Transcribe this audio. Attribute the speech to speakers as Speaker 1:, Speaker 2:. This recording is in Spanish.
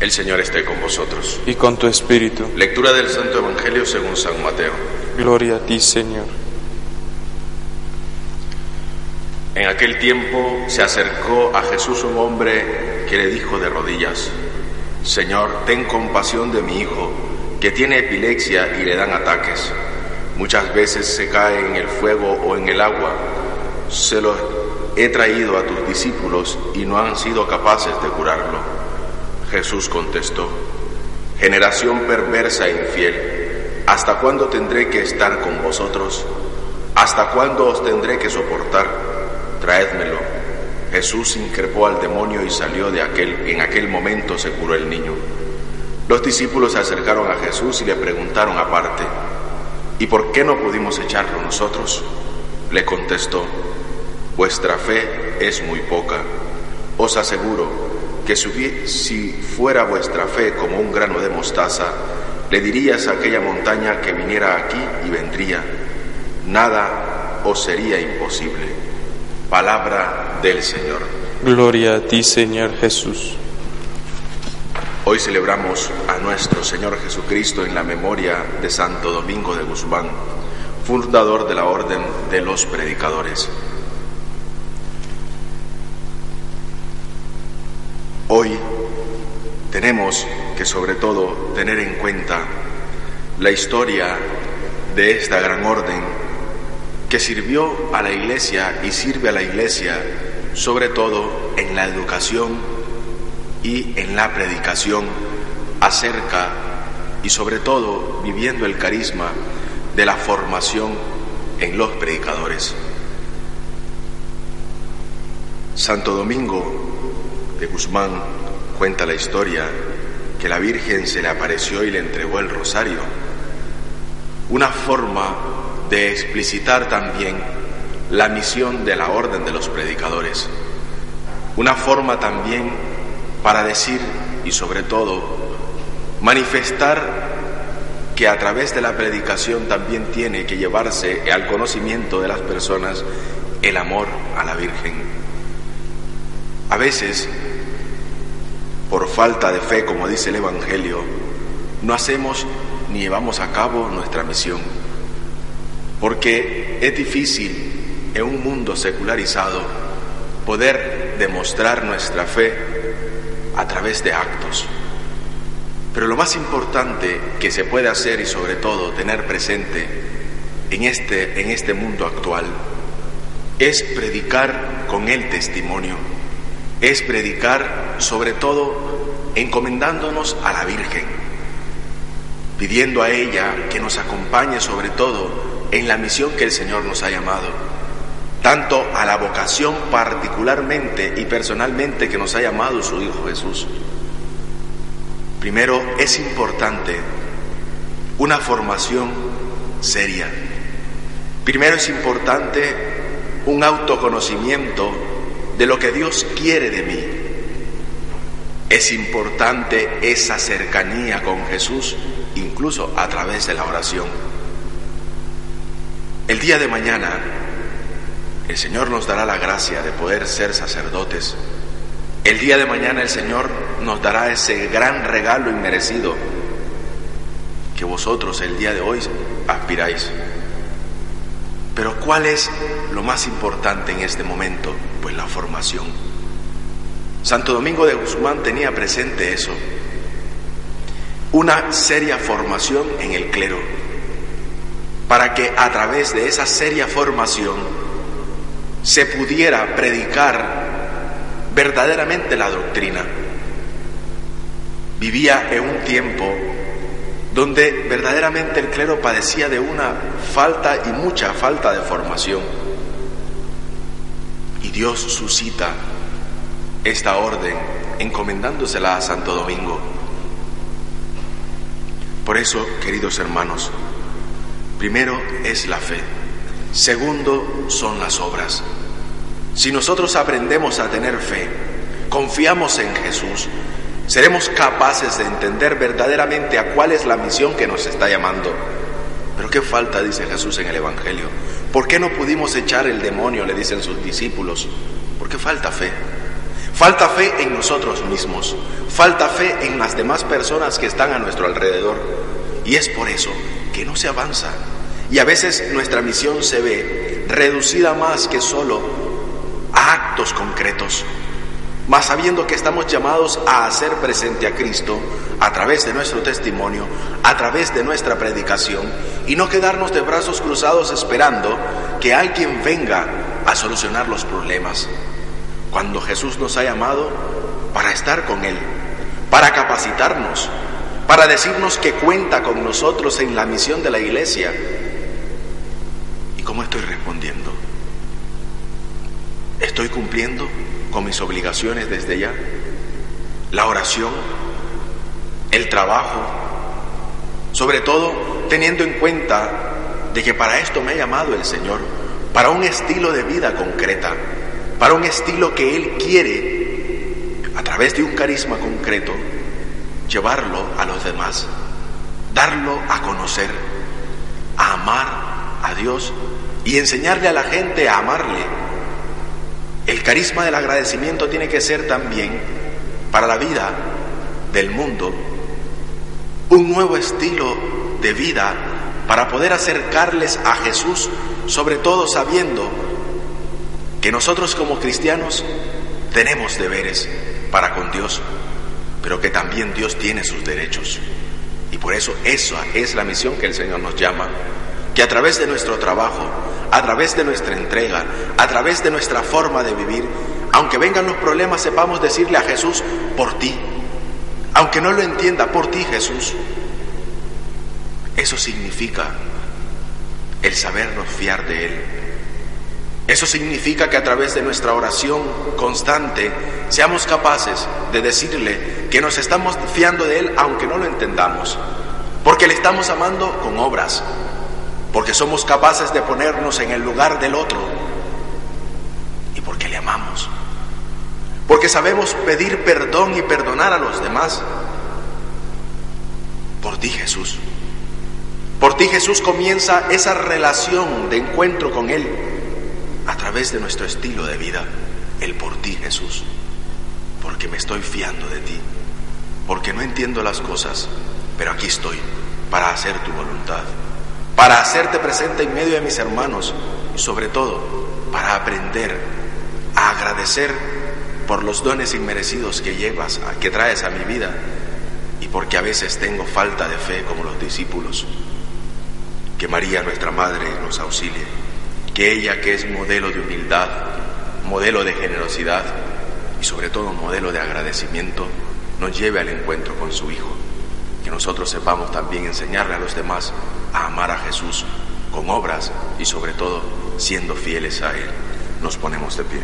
Speaker 1: El Señor esté con vosotros.
Speaker 2: y con tu espíritu.
Speaker 1: Lectura del Santo Evangelio según San Mateo.
Speaker 2: Gloria a ti, Señor.
Speaker 1: En aquel tiempo se acercó a Jesús un hombre que le dijo de rodillas, Señor, ten compasión de mi hijo, que tiene epilepsia y le dan ataques. Muchas veces se cae en el fuego o en el agua. Se los he traído a tus discípulos y no han sido capaces de curarlo. Jesús contestó, generación perversa e infiel, ¿hasta cuándo tendré que estar con vosotros? ¿Hasta cuándo os tendré que soportar? Traédmelo. Jesús increpó al demonio y salió de aquel, en aquel momento se curó el niño. Los discípulos se acercaron a Jesús y le preguntaron aparte, ¿y por qué no pudimos echarlo nosotros? Le contestó, vuestra fe es muy poca. Os aseguro que si si fuera vuestra fe como un grano de mostaza, le dirías a aquella montaña que viniera aquí y vendría. Nada os sería imposible. Palabra del Señor.
Speaker 2: Gloria a ti, Señor Jesús.
Speaker 1: Hoy celebramos a nuestro Señor Jesucristo en la memoria de Santo Domingo de Guzmán, fundador de la Orden de los Predicadores. Hoy tenemos que sobre todo tener en cuenta la historia de esta gran orden que sirvió a la Iglesia y sirve a la Iglesia sobre todo en la educación y en la predicación acerca y sobre todo viviendo el carisma de la formación en los predicadores. Santo Domingo de Guzmán cuenta la historia que la Virgen se le apareció y le entregó el rosario, una forma de explicitar también la misión de la orden de los predicadores, una forma también para decir y sobre todo manifestar que a través de la predicación también tiene que llevarse al conocimiento de las personas el amor a la Virgen. A veces, por falta de fe, como dice el Evangelio, no hacemos ni llevamos a cabo nuestra misión, porque es difícil en un mundo secularizado poder demostrar nuestra fe a través de actos. Pero lo más importante que se puede hacer y sobre todo tener presente en este, en este mundo actual es predicar con el testimonio, es predicar sobre todo encomendándonos a la Virgen, pidiendo a ella que nos acompañe sobre todo en la misión que el Señor nos ha llamado, tanto a la vocación particularmente y personalmente que nos ha llamado su Hijo Jesús. Primero, es importante una formación seria. Primero es importante un autoconocimiento de lo que Dios quiere de mí. Es importante esa cercanía con Jesús, incluso a través de la oración. El día de mañana, el Señor nos dará la gracia de poder ser sacerdotes. El día de mañana el Señor nos dará ese gran regalo inmerecido que vosotros el día de hoy aspiráis. Pero ¿cuál es lo más importante en este momento? Pues la formación. Santo Domingo de Guzmán tenía presente eso, una seria formación en el clero, para que a través de esa seria formación se pudiera predicar verdaderamente la doctrina. Vivía en un tiempo donde verdaderamente el clero padecía de una falta y mucha falta de formación. Y Dios suscita esta orden encomendándosela a Santo Domingo. Por eso, queridos hermanos, primero es la fe, segundo son las obras. Si nosotros aprendemos a tener fe, confiamos en Jesús, seremos capaces de entender verdaderamente a cuál es la misión que nos está llamando. Pero qué falta, dice Jesús en el Evangelio. ¿Por qué no pudimos echar el demonio? Le dicen sus discípulos. Porque falta fe. Falta fe en nosotros mismos, falta fe en las demás personas que están a nuestro alrededor. Y es por eso que no se avanza. Y a veces nuestra misión se ve reducida más que solo a actos concretos, mas sabiendo que estamos llamados a hacer presente a Cristo a través de nuestro testimonio, a través de nuestra predicación, y no quedarnos de brazos cruzados esperando que alguien venga a solucionar los problemas. Cuando Jesús nos ha llamado para estar con Él, para capacitarnos, para decirnos que cuenta con nosotros en la misión de la iglesia. ¿Y cómo estoy respondiendo? ¿Estoy cumpliendo? con mis obligaciones desde ya, la oración, el trabajo, sobre todo teniendo en cuenta de que para esto me ha llamado el Señor, para un estilo de vida concreta, para un estilo que Él quiere, a través de un carisma concreto, llevarlo a los demás, darlo a conocer, a amar a Dios y enseñarle a la gente a amarle. El carisma del agradecimiento tiene que ser también para la vida del mundo un nuevo estilo de vida para poder acercarles a Jesús, sobre todo sabiendo que nosotros como cristianos tenemos deberes para con Dios, pero que también Dios tiene sus derechos. Y por eso esa es la misión que el Señor nos llama, que a través de nuestro trabajo, a través de nuestra entrega, a través de nuestra forma de vivir, aunque vengan los problemas, sepamos decirle a Jesús, por ti. Aunque no lo entienda, por ti Jesús. Eso significa el sabernos fiar de Él. Eso significa que a través de nuestra oración constante seamos capaces de decirle que nos estamos fiando de Él aunque no lo entendamos, porque le estamos amando con obras, porque somos capaces de ponernos en el lugar del otro. Y porque le amamos, porque sabemos pedir perdón y perdonar a los demás. Por ti Jesús. Por ti Jesús comienza esa relación de encuentro con Él través de nuestro estilo de vida. El por ti Jesús. Porque me estoy fiando de ti. Porque no entiendo las cosas, pero aquí estoy para hacer tu voluntad para hacerte presente en medio de mis hermanos y sobre todo para aprender a agradecer por los dones inmerecidos que llevas, que traes a mi vida y porque a veces tengo falta de fe como los discípulos. Que María, nuestra Madre, nos auxilie, que ella que es modelo de humildad, modelo de generosidad y sobre todo modelo de agradecimiento, nos lleve al encuentro con su Hijo. Que nosotros sepamos también enseñarle a los demás a amar a Jesús con obras y sobre todo siendo fieles a Él. Nos ponemos de pie.